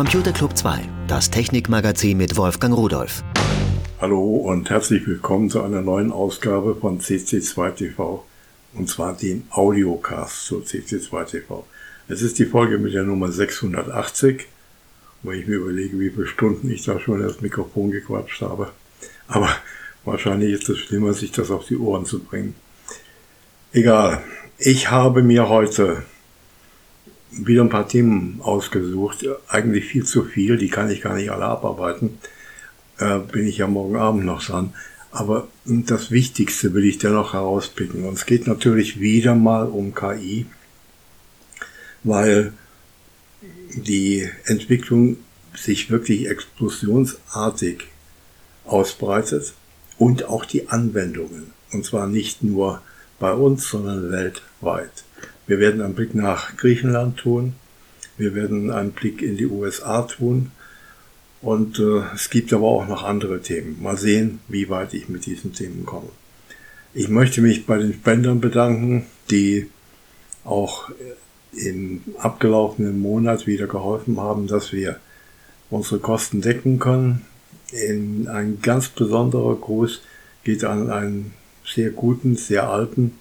Computer Club 2, das Technikmagazin mit Wolfgang Rudolf. Hallo und herzlich willkommen zu einer neuen Ausgabe von CC2TV und zwar dem Audiocast zu CC2TV. Es ist die Folge mit der Nummer 680, wo ich mir überlege, wie viele Stunden ich da schon das Mikrofon gequatscht habe. Aber wahrscheinlich ist es schlimmer, sich das auf die Ohren zu bringen. Egal. Ich habe mir heute wieder ein paar Themen ausgesucht. Eigentlich viel zu viel, die kann ich gar nicht alle abarbeiten. Äh, bin ich ja morgen Abend noch dran. Aber das Wichtigste will ich dennoch herauspicken. Und es geht natürlich wieder mal um KI, weil die Entwicklung sich wirklich explosionsartig ausbreitet und auch die Anwendungen. Und zwar nicht nur bei uns, sondern weltweit. Wir werden einen Blick nach Griechenland tun. Wir werden einen Blick in die USA tun. Und äh, es gibt aber auch noch andere Themen. Mal sehen, wie weit ich mit diesen Themen komme. Ich möchte mich bei den Spendern bedanken, die auch im abgelaufenen Monat wieder geholfen haben, dass wir unsere Kosten decken können. In ein ganz besonderer Gruß geht an einen sehr guten, sehr alten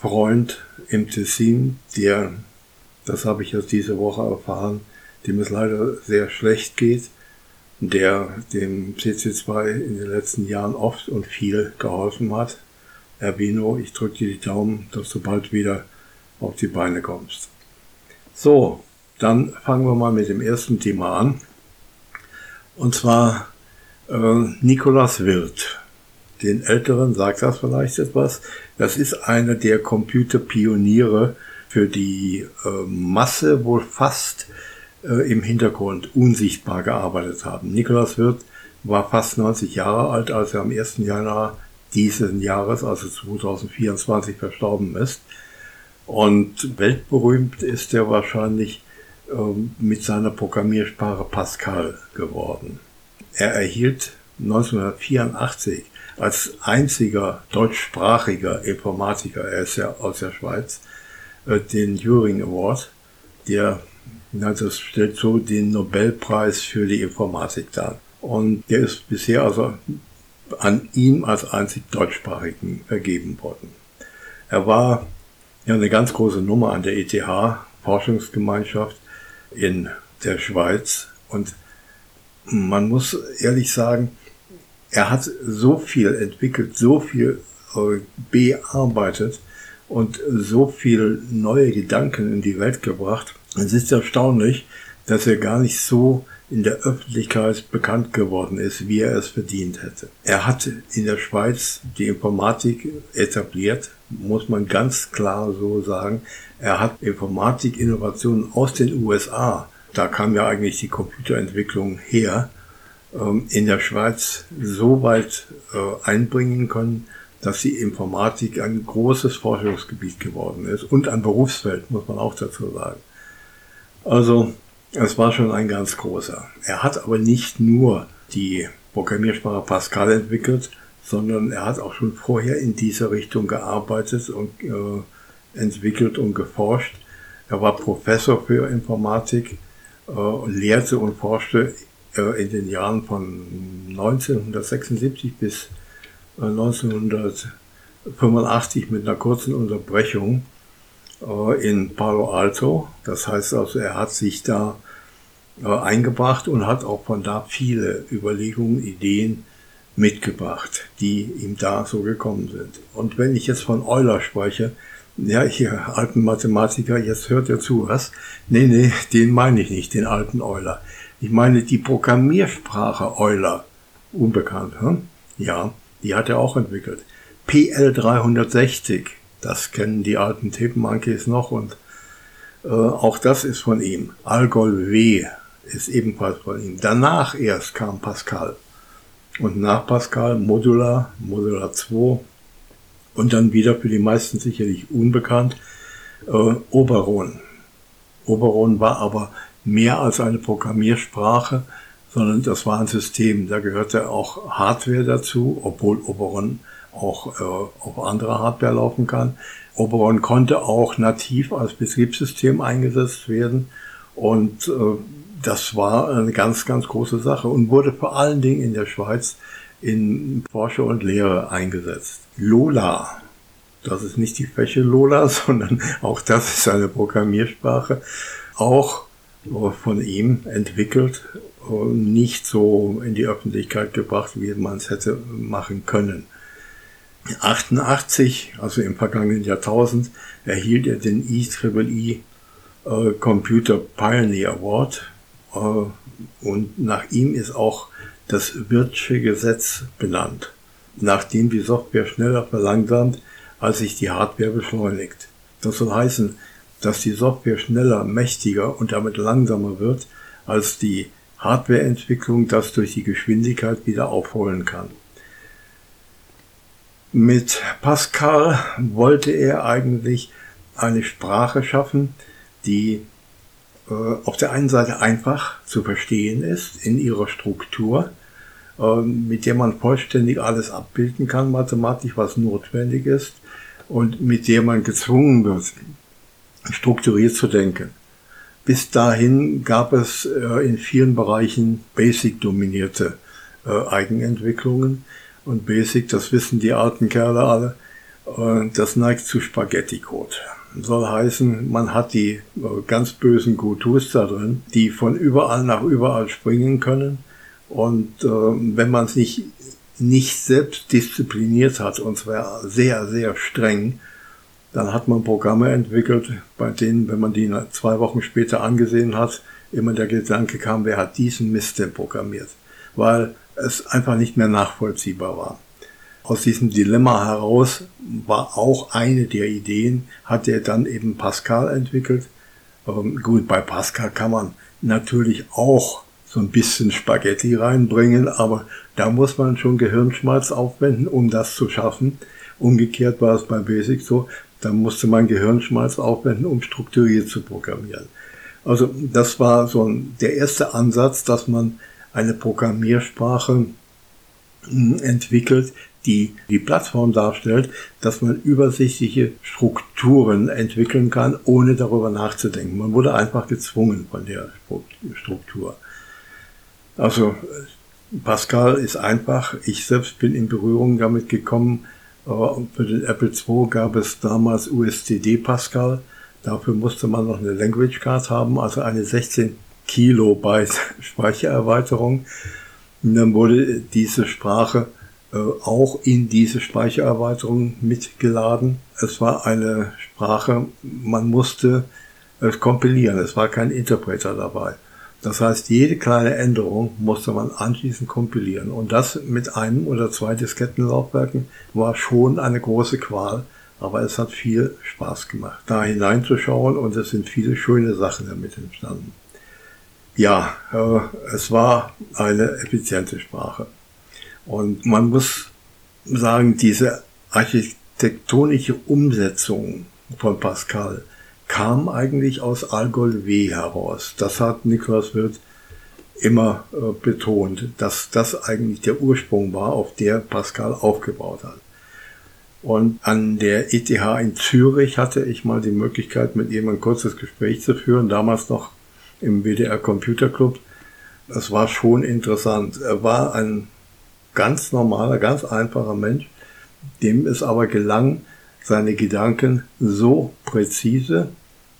Freund im Tessin, der, das habe ich jetzt diese Woche erfahren, dem es leider sehr schlecht geht, der dem CC2 in den letzten Jahren oft und viel geholfen hat. Erbino, ich drücke dir die Daumen, dass du bald wieder auf die Beine kommst. So, dann fangen wir mal mit dem ersten Thema an. Und zwar äh, Nikolas Wirth den Älteren sagt das vielleicht etwas. Das ist einer der Computerpioniere für die äh, Masse wohl fast äh, im Hintergrund unsichtbar gearbeitet haben. Nikolaus Wirth war fast 90 Jahre alt, als er am 1. Januar diesen Jahres, also 2024, verstorben ist. Und weltberühmt ist er wahrscheinlich äh, mit seiner Programmiersprache Pascal geworden. Er erhielt 1984 als einziger deutschsprachiger Informatiker, er ist ja aus der Schweiz, äh, den Turing Award, der, na, das stellt so den Nobelpreis für die Informatik dar. Und der ist bisher also an ihm als einzig deutschsprachigen vergeben worden. Er war ja eine ganz große Nummer an der ETH, Forschungsgemeinschaft in der Schweiz. Und man muss ehrlich sagen, er hat so viel entwickelt, so viel äh, bearbeitet und so viel neue Gedanken in die Welt gebracht. Es ist erstaunlich, dass er gar nicht so in der Öffentlichkeit bekannt geworden ist, wie er es verdient hätte. Er hat in der Schweiz die Informatik etabliert, muss man ganz klar so sagen. Er hat Informatik-Innovationen aus den USA, da kam ja eigentlich die Computerentwicklung her, in der Schweiz so weit äh, einbringen können, dass die Informatik ein großes Forschungsgebiet geworden ist und ein Berufsfeld, muss man auch dazu sagen. Also, es war schon ein ganz großer. Er hat aber nicht nur die Programmiersprache Pascal entwickelt, sondern er hat auch schon vorher in dieser Richtung gearbeitet und äh, entwickelt und geforscht. Er war Professor für Informatik, äh, lehrte und forschte in den Jahren von 1976 bis 1985 äh, mit einer kurzen Unterbrechung äh, in Palo Alto. Das heißt also, er hat sich da eingebracht und hat auch von da viele Überlegungen, Ideen mitgebracht, die ihm da so gekommen sind. Und wenn ich jetzt von Euler spreche, ja, hier, alten Mathematiker, jetzt hört ihr zu, was? Nee, nee, den meine ich nicht, den alten Euler. Ich meine die Programmiersprache Euler, unbekannt, hm? ja, die hat er auch entwickelt. PL 360, das kennen die alten Tape-Monkeys noch und äh, auch das ist von ihm. Algol W ist ebenfalls von ihm. Danach erst kam Pascal. Und nach Pascal Modular, Modular 2 und dann wieder für die meisten sicherlich unbekannt, äh, Oberon. Oberon war aber mehr als eine Programmiersprache, sondern das war ein System. Da gehörte auch Hardware dazu, obwohl Oberon auch äh, auf anderer Hardware laufen kann. Oberon konnte auch nativ als Betriebssystem eingesetzt werden und äh, das war eine ganz, ganz große Sache und wurde vor allen Dingen in der Schweiz in Forschung und Lehre eingesetzt. Lola, das ist nicht die Fläche Lola, sondern auch das ist eine Programmiersprache, auch von ihm entwickelt und nicht so in die Öffentlichkeit gebracht, wie man es hätte machen können. 88, also im vergangenen Jahrtausend, erhielt er den IEEE äh, Computer Pioneer Award äh, und nach ihm ist auch das Wirtsche Gesetz benannt, nachdem die Software schneller verlangsamt, als sich die Hardware beschleunigt. Das soll heißen, dass die Software schneller, mächtiger und damit langsamer wird, als die Hardwareentwicklung das durch die Geschwindigkeit wieder aufholen kann. Mit Pascal wollte er eigentlich eine Sprache schaffen, die äh, auf der einen Seite einfach zu verstehen ist in ihrer Struktur, äh, mit der man vollständig alles abbilden kann mathematisch, was notwendig ist, und mit der man gezwungen wird, strukturiert zu denken. Bis dahin gab es äh, in vielen Bereichen Basic-dominierte äh, Eigenentwicklungen. Und Basic, das wissen die alten Kerle alle, äh, das neigt zu Spaghetti-Code. Soll heißen, man hat die ganz bösen Gotus da drin, die von überall nach überall springen können. Und wenn man es nicht, nicht selbst diszipliniert hat, und zwar sehr, sehr streng, dann hat man Programme entwickelt, bei denen, wenn man die zwei Wochen später angesehen hat, immer der Gedanke kam, wer hat diesen Mist denn programmiert? Weil es einfach nicht mehr nachvollziehbar war. Aus diesem Dilemma heraus war auch eine der Ideen, hat er dann eben Pascal entwickelt. Gut, bei Pascal kann man natürlich auch so ein bisschen Spaghetti reinbringen, aber da muss man schon Gehirnschmalz aufwenden, um das zu schaffen. Umgekehrt war es bei Basic so, da musste man Gehirnschmalz aufwenden, um strukturiert zu programmieren. Also das war so der erste Ansatz, dass man eine Programmiersprache hm, entwickelt, die die Plattform darstellt, dass man übersichtliche Strukturen entwickeln kann, ohne darüber nachzudenken. Man wurde einfach gezwungen von der Struktur. Also Pascal ist einfach. Ich selbst bin in Berührung damit gekommen, für den Apple II gab es damals USTD Pascal. Dafür musste man noch eine Language Card haben, also eine 16 Kilobyte Speichererweiterung. Und dann wurde diese Sprache äh, auch in diese Speichererweiterung mitgeladen. Es war eine Sprache, man musste es kompilieren, es war kein Interpreter dabei. Das heißt, jede kleine Änderung musste man anschließend kompilieren. Und das mit einem oder zwei Diskettenlaufwerken war schon eine große Qual. Aber es hat viel Spaß gemacht, da hineinzuschauen und es sind viele schöne Sachen damit entstanden. Ja, äh, es war eine effiziente Sprache. Und man muss sagen, diese architektonische Umsetzung von Pascal, kam eigentlich aus Algol W heraus. Das hat Niklas Wirth immer äh, betont, dass das eigentlich der Ursprung war, auf der Pascal aufgebaut hat. Und an der ETH in Zürich hatte ich mal die Möglichkeit, mit ihm ein kurzes Gespräch zu führen, damals noch im WDR Computer Club. Das war schon interessant. Er war ein ganz normaler, ganz einfacher Mensch, dem es aber gelang, seine Gedanken so präzise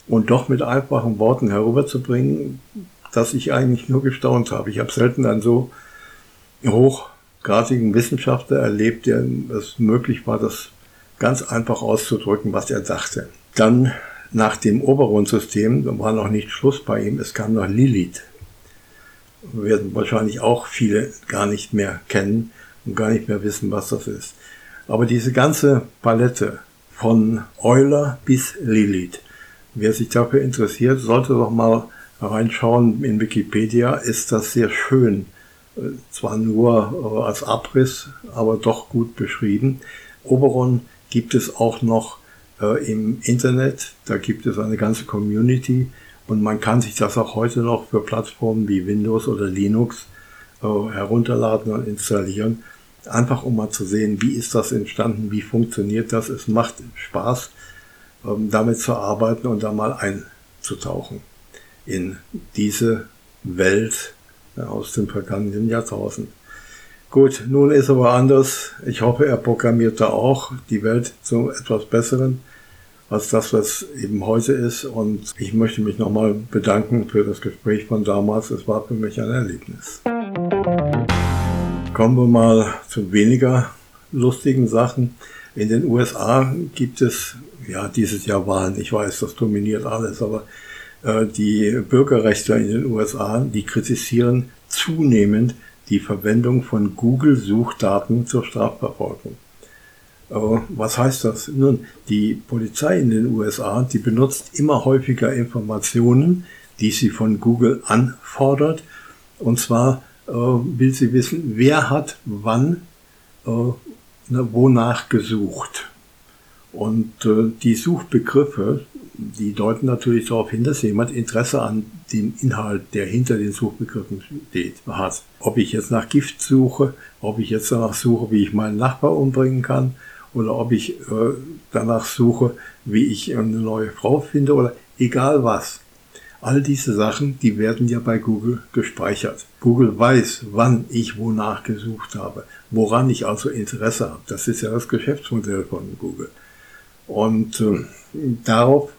und doch mit einfachen Worten herüberzubringen, dass ich eigentlich nur gestaunt habe. Ich habe selten einen so hochgradigen Wissenschaftler erlebt, der es möglich war, das ganz einfach auszudrücken, was er dachte. Dann nach dem Oberrundsystem, da war noch nicht Schluss bei ihm, es kam noch Lilith. Werden wahrscheinlich auch viele gar nicht mehr kennen und gar nicht mehr wissen, was das ist. Aber diese ganze Palette von Euler bis Lilith. Wer sich dafür interessiert, sollte doch mal reinschauen. In Wikipedia ist das sehr schön. Äh, zwar nur äh, als Abriss, aber doch gut beschrieben. Oberon gibt es auch noch äh, im Internet. Da gibt es eine ganze Community und man kann sich das auch heute noch für Plattformen wie Windows oder Linux herunterladen und installieren. Einfach um mal zu sehen, wie ist das entstanden, wie funktioniert das. Es macht Spaß, ähm, damit zu arbeiten und da mal einzutauchen in diese Welt aus dem vergangenen Jahrtausend. Gut, nun ist aber anders. Ich hoffe, er programmiert da auch die Welt zu etwas Besseren als das, was eben heute ist. Und ich möchte mich nochmal bedanken für das Gespräch von damals. Es war für mich ein Erlebnis. Kommen wir mal zu weniger lustigen Sachen. In den USA gibt es ja dieses Jahr Wahlen. Ich weiß, das dominiert alles, aber äh, die Bürgerrechte in den USA, die kritisieren zunehmend die Verwendung von Google-Suchdaten zur Strafverfolgung. Aber was heißt das? Nun, die Polizei in den USA, die benutzt immer häufiger Informationen, die sie von Google anfordert. Und zwar äh, will sie wissen, wer hat wann äh, wonach gesucht. Und äh, die Suchbegriffe, die deuten natürlich darauf hin, dass jemand Interesse an dem Inhalt, der hinter den Suchbegriffen steht, hat. Ob ich jetzt nach Gift suche, ob ich jetzt danach suche, wie ich meinen Nachbar umbringen kann, oder ob ich äh, danach suche, wie ich eine neue Frau finde, oder egal was. All diese Sachen, die werden ja bei Google gespeichert. Google weiß, wann ich wonach gesucht habe, woran ich also Interesse habe. Das ist ja das Geschäftsmodell von Google. Und äh, darauf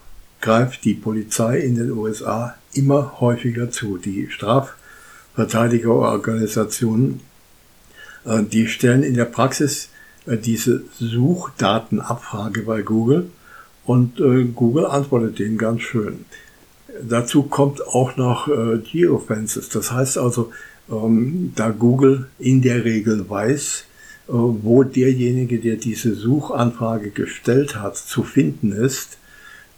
greift die Polizei in den USA immer häufiger zu. Die Strafverteidigerorganisationen, äh, die stellen in der Praxis äh, diese Suchdatenabfrage bei Google und äh, Google antwortet denen ganz schön. Dazu kommt auch noch äh, Geofences. Das heißt also, ähm, da Google in der Regel weiß, äh, wo derjenige, der diese Suchanfrage gestellt hat, zu finden ist,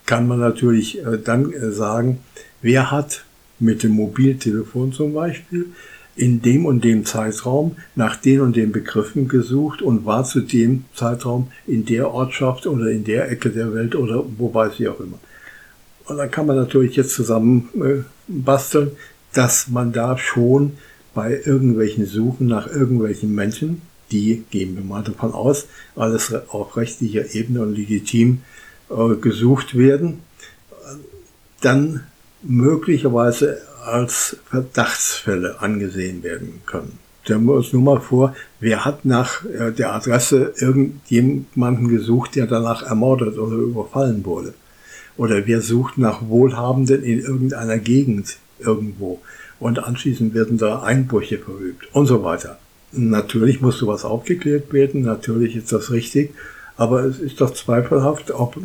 kann man natürlich äh, dann äh, sagen, wer hat mit dem Mobiltelefon zum Beispiel in dem und dem Zeitraum nach den und den Begriffen gesucht und war zu dem Zeitraum in der Ortschaft oder in der Ecke der Welt oder wo weiß ich auch immer. Und dann kann man natürlich jetzt zusammen äh, basteln, dass man da schon bei irgendwelchen Suchen nach irgendwelchen Menschen die, gehen wir mal davon aus, alles auf rechtlicher Ebene und legitim äh, gesucht werden, dann möglicherweise als Verdachtsfälle angesehen werden können. Stellen wir uns nur mal vor, wer hat nach äh, der Adresse irgendjemanden gesucht, der danach ermordet oder überfallen wurde? Oder wer sucht nach Wohlhabenden in irgendeiner Gegend irgendwo? Und anschließend werden da Einbrüche verübt und so weiter. Natürlich muss sowas aufgeklärt werden, natürlich ist das richtig, aber es ist doch zweifelhaft, ob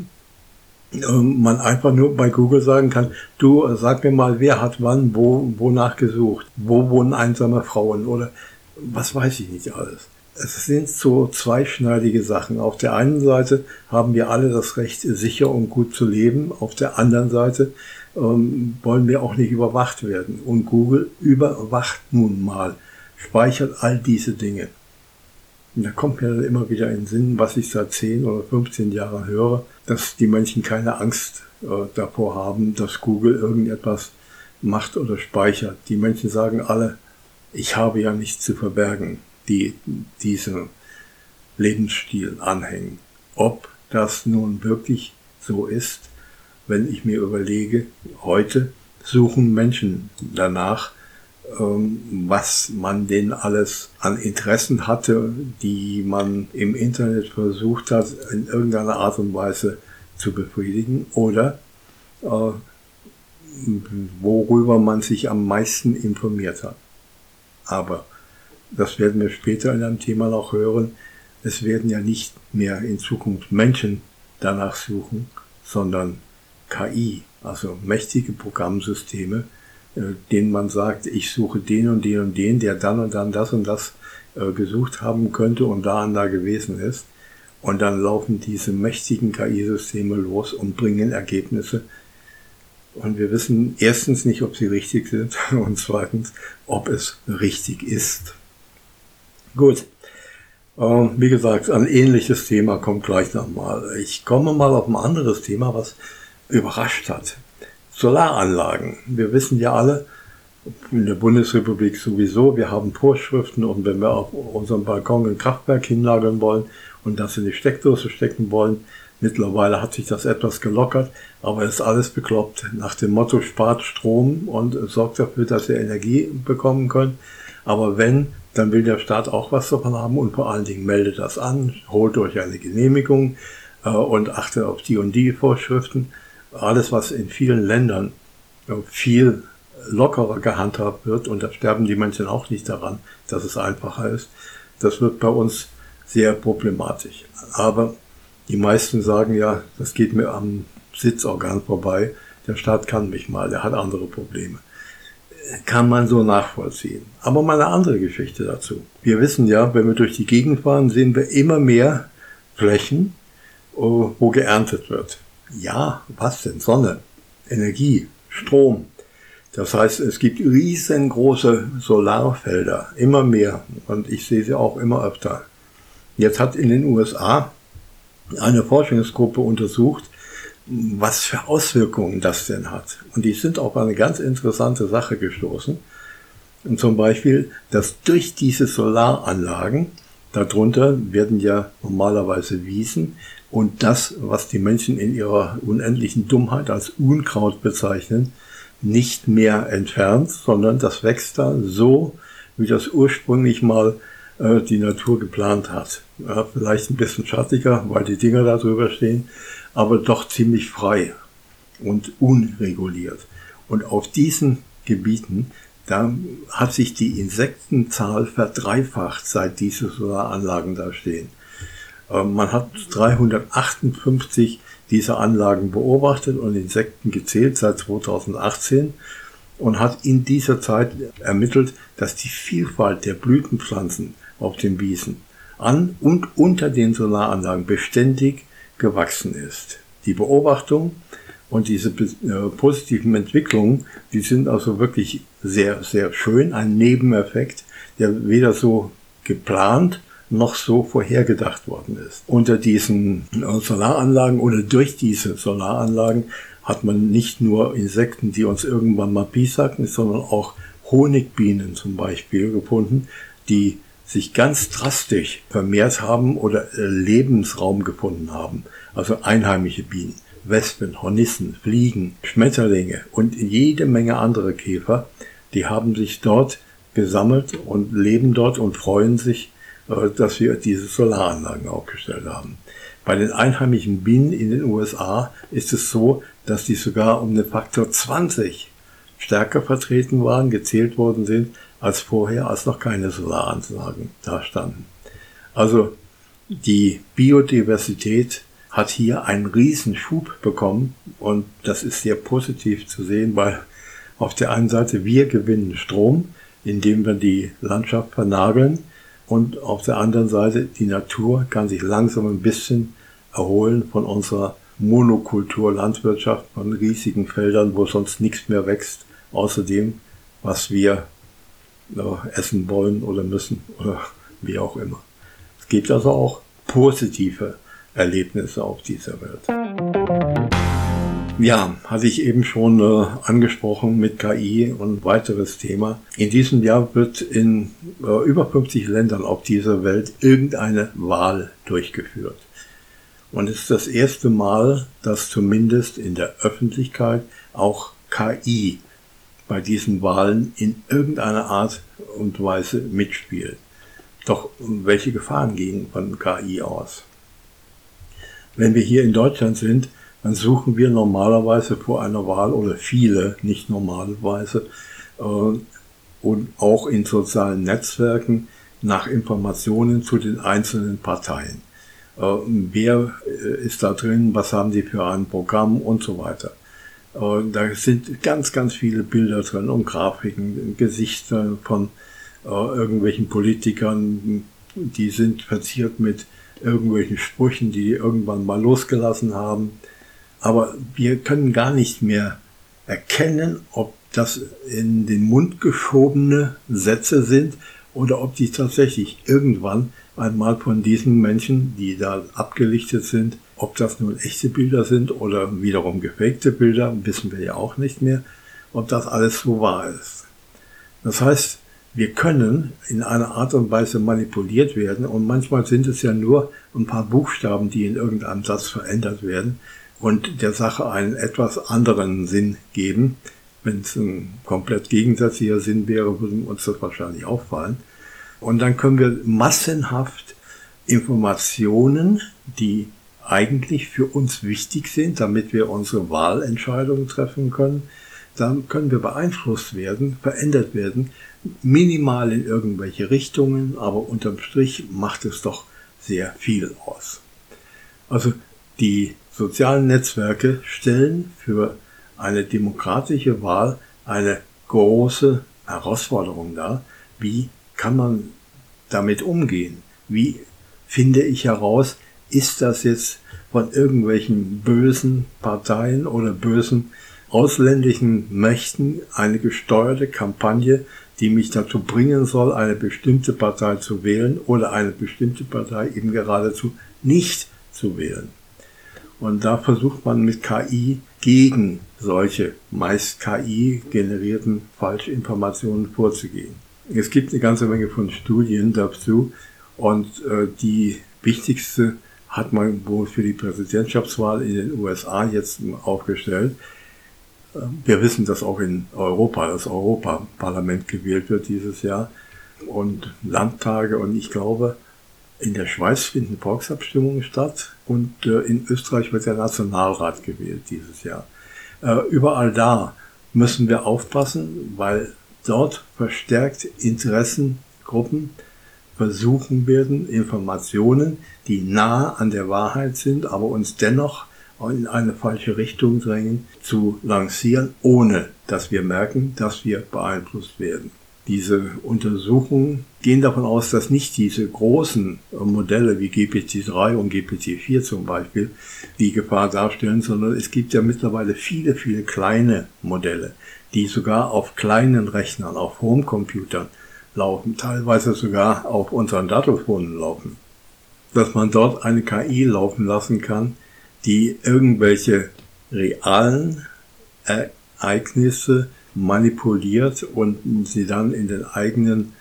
ähm, man einfach nur bei Google sagen kann, du sag mir mal, wer hat wann, wo, wonach gesucht, wo wohnen einsame Frauen oder was weiß ich nicht alles. Es sind so zweischneidige Sachen. Auf der einen Seite haben wir alle das Recht, sicher und gut zu leben. Auf der anderen Seite ähm, wollen wir auch nicht überwacht werden. Und Google überwacht nun mal speichert all diese Dinge. Und da kommt mir dann immer wieder in den Sinn, was ich seit 10 oder 15 Jahren höre, dass die Menschen keine Angst äh, davor haben, dass Google irgendetwas macht oder speichert. Die Menschen sagen alle, ich habe ja nichts zu verbergen, die diesem Lebensstil anhängen. Ob das nun wirklich so ist, wenn ich mir überlege, heute suchen Menschen danach, ähm, was man denn alles an Interessen hatte, die man im Internet versucht hat, in irgendeiner Art und Weise zu befriedigen oder äh, worüber man sich am meisten informiert hat. Aber das werden wir später in einem Thema noch hören. Es werden ja nicht mehr in Zukunft Menschen danach suchen, sondern KI, also mächtige Programmsysteme, äh, denen man sagt, ich suche den und den und den, der dann und dann das und das äh, gesucht haben könnte und da und da gewesen ist. Und dann laufen diese mächtigen KI-Systeme los und bringen Ergebnisse. Und wir wissen erstens nicht, ob sie richtig sind und zweitens, ob es richtig ist. Gut. Ähm, wie gesagt, ein ähnliches Thema kommt gleich nochmal. Ich komme mal auf ein anderes Thema, was überrascht hat. Solaranlagen. Wir wissen ja alle, in der Bundesrepublik sowieso, wir haben Vorschriften und wenn wir auf unserem Balkon ein Kraftwerk hinlagern wollen und das in die Steckdose stecken wollen, Mittlerweile hat sich das etwas gelockert, aber es ist alles bekloppt. Nach dem Motto spart Strom und sorgt dafür, dass ihr Energie bekommen könnt. Aber wenn, dann will der Staat auch was davon haben und vor allen Dingen meldet das an, holt euch eine Genehmigung äh, und achtet auf die und die Vorschriften. Alles, was in vielen Ländern äh, viel lockerer gehandhabt wird, und da sterben die Menschen auch nicht daran, dass es einfacher ist, das wird bei uns sehr problematisch. Aber die meisten sagen ja, das geht mir am Sitzorgan vorbei, der Staat kann mich mal, der hat andere Probleme. Kann man so nachvollziehen. Aber mal eine andere Geschichte dazu. Wir wissen ja, wenn wir durch die Gegend fahren, sehen wir immer mehr Flächen, wo geerntet wird. Ja, was denn? Sonne, Energie, Strom. Das heißt, es gibt riesengroße Solarfelder, immer mehr. Und ich sehe sie auch immer öfter. Jetzt hat in den USA eine Forschungsgruppe untersucht, was für Auswirkungen das denn hat. Und die sind auf eine ganz interessante Sache gestoßen. Und zum Beispiel, dass durch diese Solaranlagen, darunter werden ja normalerweise Wiesen, und das, was die Menschen in ihrer unendlichen Dummheit als Unkraut bezeichnen, nicht mehr entfernt, sondern das wächst da so, wie das ursprünglich mal äh, die Natur geplant hat. Ja, vielleicht ein bisschen schattiger, weil die Dinger da drüber stehen, aber doch ziemlich frei und unreguliert. Und auf diesen Gebieten, da hat sich die Insektenzahl verdreifacht, seit diese Solaranlagen da stehen. Äh, man hat 358 diese Anlagen beobachtet und Insekten gezählt seit 2018 und hat in dieser Zeit ermittelt, dass die Vielfalt der Blütenpflanzen auf den Wiesen an und unter den Solaranlagen beständig gewachsen ist. Die Beobachtung und diese äh, positiven Entwicklungen, die sind also wirklich sehr, sehr schön. Ein Nebeneffekt, der weder so geplant noch so vorhergedacht worden ist. Unter diesen Solaranlagen oder durch diese Solaranlagen hat man nicht nur Insekten, die uns irgendwann mal piesacken, sondern auch Honigbienen zum Beispiel gefunden, die sich ganz drastisch vermehrt haben oder äh, Lebensraum gefunden haben. Also einheimische Bienen, Wespen, Hornissen, Fliegen, Schmetterlinge und jede Menge andere Käfer, die haben sich dort gesammelt und leben dort und freuen sich äh, dass wir diese Solaranlagen aufgestellt haben. Bei den einheimischen Bienen in den USA ist es so, dass die sogar um den Faktor 20 stärker vertreten waren, gezählt worden sind, als vorher, als noch keine Solaranlagen da standen. Also die Biodiversität hat hier einen riesen Schub bekommen und das ist sehr positiv zu sehen, weil auf der einen Seite wir gewinnen Strom, indem wir die Landschaft vernageln, und auf der anderen Seite, die Natur kann sich langsam ein bisschen erholen von unserer Monokultur-Landwirtschaft, von riesigen Feldern, wo sonst nichts mehr wächst, außer dem, was wir äh, essen wollen oder müssen oder wie auch immer. Es gibt also auch positive Erlebnisse auf dieser Welt. Ja, hatte ich eben schon äh, angesprochen mit KI und weiteres Thema. In diesem Jahr wird in äh, über 50 Ländern auf dieser Welt irgendeine Wahl durchgeführt. Und es ist das erste Mal, dass zumindest in der Öffentlichkeit auch KI bei diesen Wahlen in irgendeiner Art und Weise mitspielt. Doch welche Gefahren gehen von KI aus? Wenn wir hier in Deutschland sind, dann suchen wir normalerweise vor einer Wahl oder viele, nicht normalerweise, äh, und auch in sozialen Netzwerken nach Informationen zu den einzelnen Parteien. Äh, wer äh, ist da drin, was haben die für ein Programm und so weiter. Äh, da sind ganz, ganz viele Bilder drin und Grafiken, Gesichter von äh, irgendwelchen Politikern, die sind verziert mit irgendwelchen Sprüchen, die irgendwann mal losgelassen haben. Aber wir können gar nicht mehr erkennen, ob das in den Mund geschobene Sätze sind oder ob die tatsächlich irgendwann einmal von diesen Menschen, die da abgelichtet sind, ob das nun echte Bilder sind oder wiederum gefakte Bilder, wissen wir ja auch nicht mehr, ob das alles so wahr ist. Das heißt, wir können in einer Art und Weise manipuliert werden und manchmal sind es ja nur ein paar Buchstaben, die in irgendeinem Satz verändert werden und der Sache einen etwas anderen Sinn geben. Wenn es ein komplett gegensätzlicher Sinn wäre, würde uns das wahrscheinlich auffallen. Und dann können wir massenhaft Informationen, die eigentlich für uns wichtig sind, damit wir unsere Wahlentscheidungen treffen können, dann können wir beeinflusst werden, verändert werden, minimal in irgendwelche Richtungen, aber unterm Strich macht es doch sehr viel aus. Also die sozialen Netzwerke stellen für eine demokratische Wahl eine große Herausforderung dar. Wie kann man damit umgehen? Wie finde ich heraus, ist das jetzt von irgendwelchen bösen Parteien oder bösen ausländischen Mächten eine gesteuerte Kampagne, die mich dazu bringen soll, eine bestimmte Partei zu wählen oder eine bestimmte Partei eben geradezu nicht zu wählen. Und da versucht man mit KI gegen solche meist KI-generierten Falschinformationen vorzugehen. Es gibt eine ganze Menge von Studien dazu und äh, die wichtigste hat man wohl für die Präsidentschaftswahl in den USA jetzt aufgestellt. Wir wissen, dass auch in Europa das Europaparlament gewählt wird dieses Jahr und Landtage und ich glaube, in der Schweiz finden Volksabstimmungen statt und äh, in Österreich wird der Nationalrat gewählt dieses Jahr. Äh, überall da müssen wir aufpassen, weil dort verstärkt Interessengruppen versuchen werden, Informationen, die nah an der Wahrheit sind, aber uns dennoch in eine falsche Richtung drängen, zu lancieren, ohne dass wir merken, dass wir beeinflusst werden. Diese Untersuchungen gehen davon aus, dass nicht diese großen Modelle wie GPT-3 und GPT-4 zum Beispiel die Gefahr darstellen, sondern es gibt ja mittlerweile viele, viele kleine Modelle, die sogar auf kleinen Rechnern, auf Homecomputern laufen, teilweise sogar auf unseren Dattelfonen laufen. Dass man dort eine KI laufen lassen kann, die irgendwelche realen Ereignisse manipuliert und sie dann in den eigenen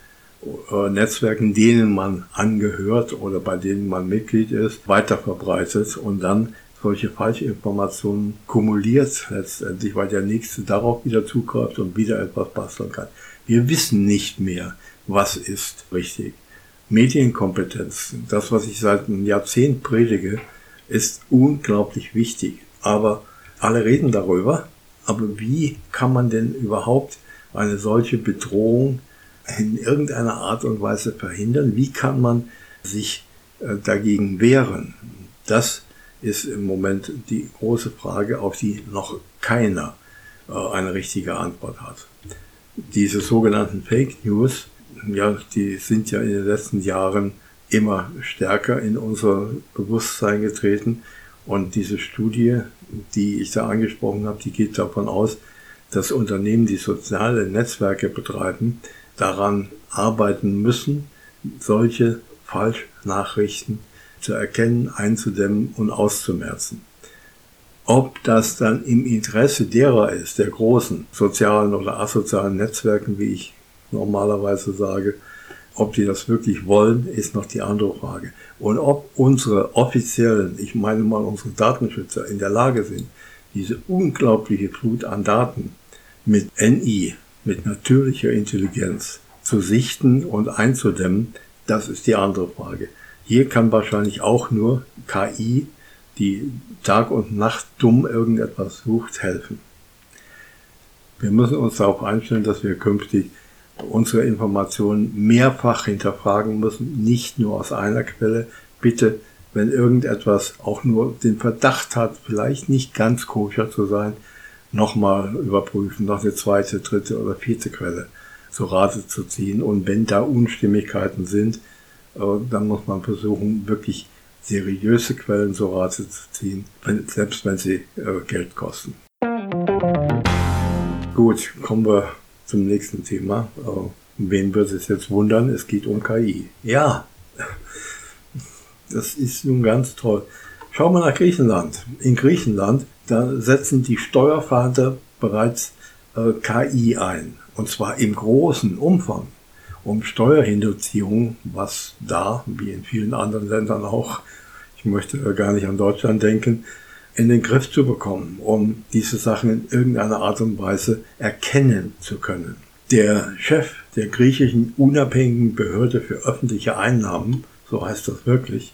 äh, Netzwerken, denen man angehört oder bei denen man Mitglied ist, weiter verbreitet und dann solche Falschinformationen kumuliert letztendlich, weil der Nächste darauf wieder zugreift und wieder etwas basteln kann. Wir wissen nicht mehr, was ist richtig. Medienkompetenz, das, was ich seit einem Jahrzehnt predige, ist unglaublich wichtig. Aber alle reden darüber. Aber wie kann man denn überhaupt eine solche Bedrohung in irgendeiner Art und Weise verhindern? Wie kann man sich äh, dagegen wehren? Das ist im Moment die große Frage, auf die noch keiner äh, eine richtige Antwort hat. Diese sogenannten Fake News, ja, die sind ja in den letzten Jahren immer stärker in unser Bewusstsein getreten. Und diese Studie, die ich da angesprochen habe, die geht davon aus, dass Unternehmen, die soziale Netzwerke betreiben, daran arbeiten müssen, solche Falschnachrichten zu erkennen, einzudämmen und auszumerzen. Ob das dann im Interesse derer ist, der großen sozialen oder asozialen Netzwerken, wie ich normalerweise sage, ob die das wirklich wollen, ist noch die andere Frage. Und ob unsere offiziellen, ich meine mal unsere Datenschützer in der Lage sind, diese unglaubliche Flut an Daten mit NI, mit natürlicher Intelligenz zu sichten und einzudämmen, das ist die andere Frage. Hier kann wahrscheinlich auch nur KI, die Tag und Nacht dumm irgendetwas sucht, helfen. Wir müssen uns darauf einstellen, dass wir künftig unsere Informationen mehrfach hinterfragen müssen, nicht nur aus einer Quelle. Bitte, wenn irgendetwas auch nur den Verdacht hat, vielleicht nicht ganz koscher zu sein, nochmal überprüfen, noch eine zweite, dritte oder vierte Quelle zu Rate zu ziehen. Und wenn da Unstimmigkeiten sind, äh, dann muss man versuchen, wirklich seriöse Quellen zu Rate zu ziehen, selbst wenn sie äh, Geld kosten. Gut, kommen wir zum nächsten Thema. Äh, wen wird es jetzt wundern? Es geht um KI. Ja, das ist nun ganz toll. Schauen wir nach Griechenland. In Griechenland, da setzen die Steuerfahnder bereits äh, KI ein. Und zwar im großen Umfang. um Steuerhinduzierung, was da, wie in vielen anderen Ländern auch, ich möchte gar nicht an Deutschland denken, in den Griff zu bekommen, um diese Sachen in irgendeiner Art und Weise erkennen zu können. Der Chef der griechischen unabhängigen Behörde für öffentliche Einnahmen, so heißt das wirklich,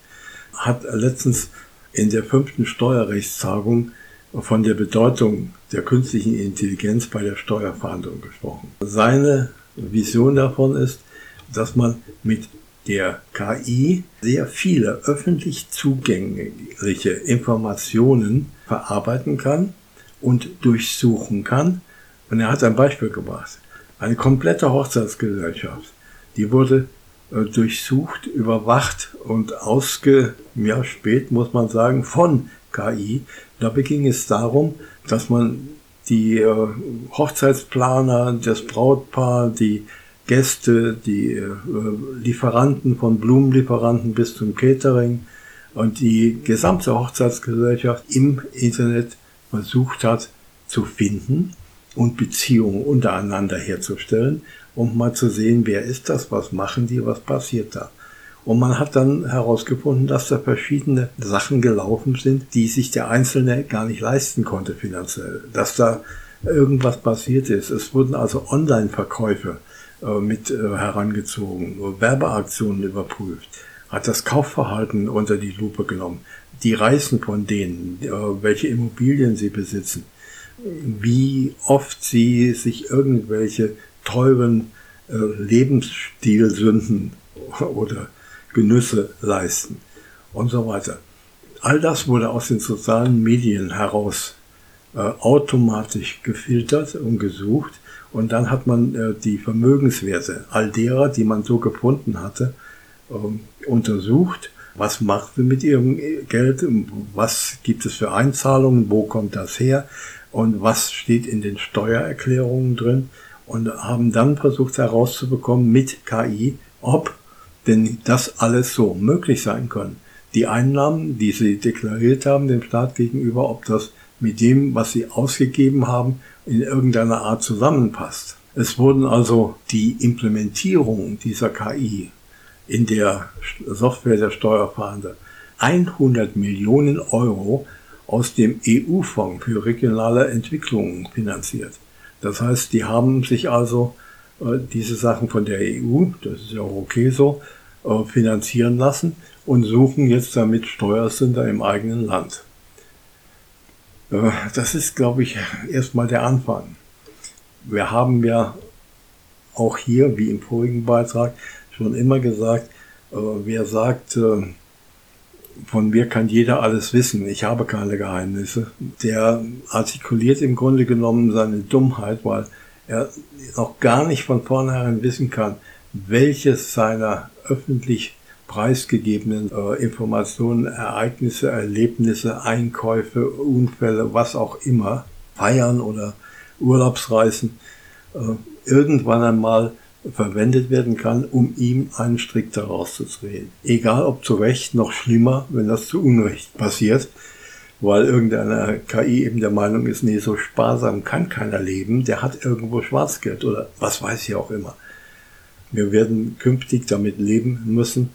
hat letztens in der fünften Steuerrechtstagung von der Bedeutung der künstlichen Intelligenz bei der Steuerverhandlung gesprochen. Seine Vision davon ist, dass man mit der KI sehr viele öffentlich zugängliche Informationen verarbeiten kann und durchsuchen kann. Und er hat ein Beispiel gebracht. Eine komplette Hochzeitsgesellschaft, die wurde äh, durchsucht, überwacht und ausge, ja, spät muss man sagen, von KI. Dabei ging es darum, dass man die äh, Hochzeitsplaner, das Brautpaar, die Gäste, die äh, Lieferanten von Blumenlieferanten bis zum Catering und die gesamte Hochzeitsgesellschaft im Internet versucht hat zu finden und Beziehungen untereinander herzustellen, um mal zu sehen, wer ist das, was machen die, was passiert da. Und man hat dann herausgefunden, dass da verschiedene Sachen gelaufen sind, die sich der Einzelne gar nicht leisten konnte finanziell. Dass da irgendwas passiert ist. Es wurden also Online-Verkäufe mit äh, herangezogen, Werbeaktionen überprüft, hat das Kaufverhalten unter die Lupe genommen, die Reisen von denen, äh, welche Immobilien sie besitzen, wie oft sie sich irgendwelche teuren äh, Lebensstilsünden oder Genüsse leisten und so weiter. All das wurde aus den sozialen Medien heraus äh, automatisch gefiltert und gesucht und dann hat man äh, die Vermögenswerte all derer, die man so gefunden hatte, äh, untersucht. Was macht sie mit ihrem Geld? Was gibt es für Einzahlungen? Wo kommt das her? Und was steht in den Steuererklärungen drin? Und haben dann versucht herauszubekommen mit KI, ob denn das alles so möglich sein kann. Die Einnahmen, die sie deklariert haben dem Staat gegenüber, ob das mit dem, was sie ausgegeben haben, in irgendeiner Art zusammenpasst. Es wurden also die Implementierung dieser KI in der Software der Steuerfahnder 100 Millionen Euro aus dem EU-Fonds für regionale Entwicklung finanziert. Das heißt, die haben sich also äh, diese Sachen von der EU, das ist ja auch okay so, äh, finanzieren lassen und suchen jetzt damit Steuersünder im eigenen Land. Äh, das ist, glaube ich, erstmal der Anfang. Wir haben ja auch hier, wie im vorigen Beitrag, schon immer gesagt, äh, wer sagt, von mir kann jeder alles wissen, ich habe keine Geheimnisse, der artikuliert im Grunde genommen seine Dummheit, weil er noch gar nicht von vornherein wissen kann, welches seiner öffentlich preisgegebenen äh, Informationen, Ereignisse, Erlebnisse, Einkäufe, Unfälle, was auch immer, Feiern oder Urlaubsreisen, äh, irgendwann einmal verwendet werden kann, um ihm einen Strick daraus zu drehen. Egal ob zu Recht, noch schlimmer, wenn das zu Unrecht passiert, weil irgendeine KI eben der Meinung ist, nee, so sparsam kann keiner leben, der hat irgendwo Schwarzgeld oder was weiß ich auch immer. Wir werden künftig damit leben müssen,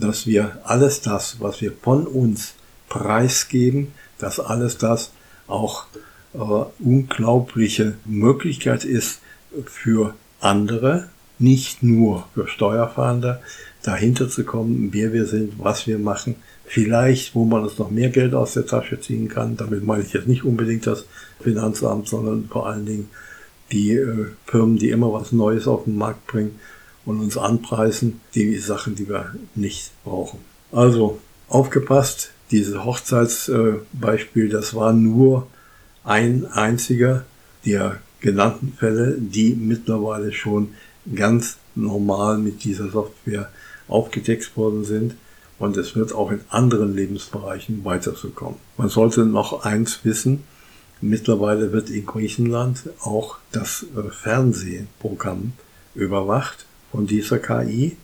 dass wir alles das, was wir von uns preisgeben, dass alles das auch äh, unglaubliche Möglichkeit ist für andere, nicht nur für Steuerfahnder, dahinter zu kommen, wer wir sind, was wir machen, vielleicht, wo man uns noch mehr Geld aus der Tasche ziehen kann. Damit meine ich jetzt nicht unbedingt das Finanzamt, sondern vor allen Dingen die äh, Firmen, die immer was Neues auf den Markt bringen und uns anpreisen, die Sachen, die wir nicht brauchen. Also aufgepasst, dieses Hochzeitsbeispiel, das war nur ein einziger der genannten Fälle, die mittlerweile schon ganz normal mit dieser Software aufgedeckt worden sind. Und es wird auch in anderen Lebensbereichen weiter so kommen. Man sollte noch eins wissen. Mittlerweile wird in Griechenland auch das äh, Fernsehprogramm überwacht von dieser KI,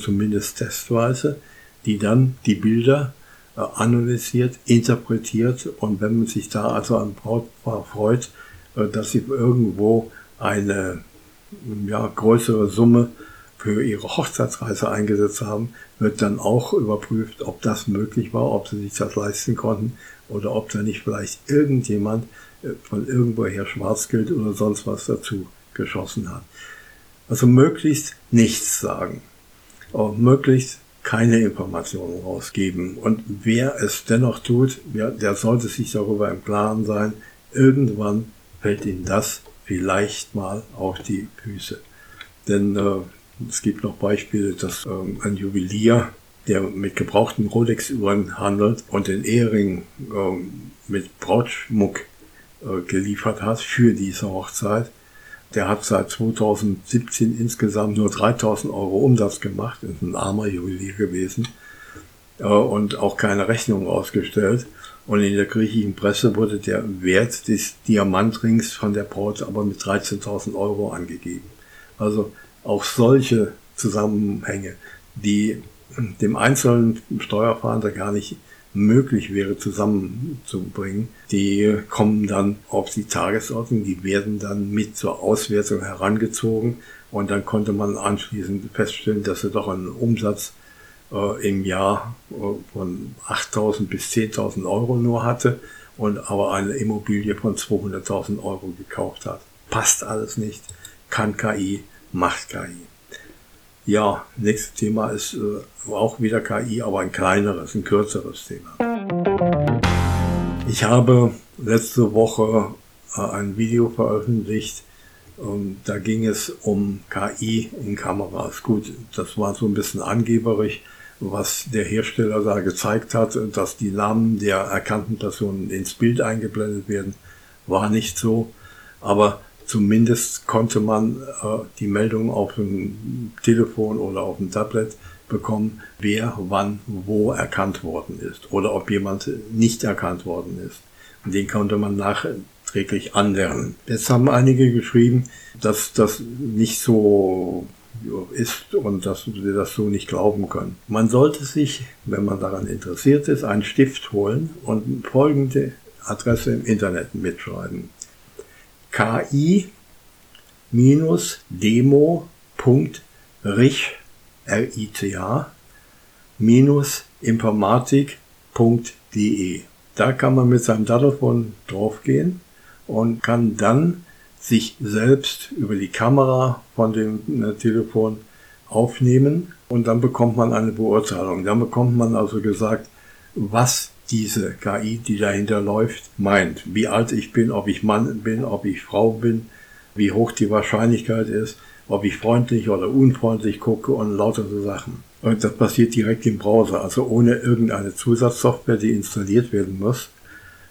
zumindest testweise, die dann die Bilder äh, analysiert, interpretiert und wenn man sich da also an Brautpaar freut, äh, dass sie irgendwo eine ja, größere Summe für ihre Hochzeitsreise eingesetzt haben, wird dann auch überprüft, ob das möglich war, ob sie sich das leisten konnten oder ob da nicht vielleicht irgendjemand äh, von irgendwoher Schwarzgeld oder sonst was dazu geschossen hat. Also möglichst nichts sagen. Möglichst keine Informationen rausgeben. Und wer es dennoch tut, der sollte sich darüber im Klaren sein, irgendwann fällt ihm das vielleicht mal auf die Füße. Denn äh, es gibt noch Beispiele, dass ähm, ein Juwelier, der mit gebrauchten Rolex-Uhren handelt und den Ehering ähm, mit Brautschmuck äh, geliefert hat für diese Hochzeit, der hat seit 2017 insgesamt nur 3000 Euro Umsatz gemacht, ist ein armer Juwelier gewesen äh, und auch keine Rechnung ausgestellt. Und in der griechischen Presse wurde der Wert des Diamantrings von der Braut aber mit 13.000 Euro angegeben. Also auch solche Zusammenhänge, die dem einzelnen Steuerfahnder gar nicht möglich wäre zusammenzubringen, die kommen dann auf die Tagesordnung, die werden dann mit zur Auswertung herangezogen und dann konnte man anschließend feststellen, dass er doch einen Umsatz äh, im Jahr äh, von 8.000 bis 10.000 Euro nur hatte und aber eine Immobilie von 200.000 Euro gekauft hat. Passt alles nicht, kann KI, macht KI. Ja, nächstes Thema ist äh, auch wieder KI, aber ein kleineres, ein kürzeres Thema. Ich habe letzte Woche äh, ein Video veröffentlicht, ähm, da ging es um KI in Kameras. Gut, das war so ein bisschen angeberisch, was der Hersteller da gezeigt hat, dass die Namen der erkannten Personen ins Bild eingeblendet werden, war nicht so. Aber zumindest konnte man äh, die Meldung auf dem Telefon oder auf dem Tablet bekommen, wer wann wo erkannt worden ist oder ob jemand nicht erkannt worden ist. Und den konnte man nachträglich anlernen. Jetzt haben einige geschrieben, dass das nicht so ist und dass wir das so nicht glauben können. Man sollte sich, wenn man daran interessiert ist, einen Stift holen und folgende Adresse im Internet mitschreiben ki-demo.rich informatik.de. Da kann man mit seinem Telefon draufgehen und kann dann sich selbst über die Kamera von dem äh, Telefon aufnehmen und dann bekommt man eine Beurteilung. Dann bekommt man also gesagt, was diese KI, die dahinter läuft, meint. Wie alt ich bin, ob ich Mann bin, ob ich Frau bin, wie hoch die Wahrscheinlichkeit ist, ob ich freundlich oder unfreundlich gucke und lauter so Sachen. Und das passiert direkt im Browser, also ohne irgendeine Zusatzsoftware, die installiert werden muss.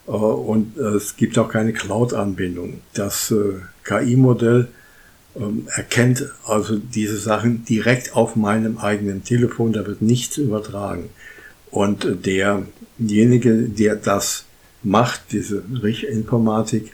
Äh, und es gibt auch keine Cloud-Anbindung. Das äh, KI-Modell ähm, erkennt also diese Sachen direkt auf meinem eigenen Telefon, da wird nichts übertragen. Und derjenige, der das macht, diese Richinformatik,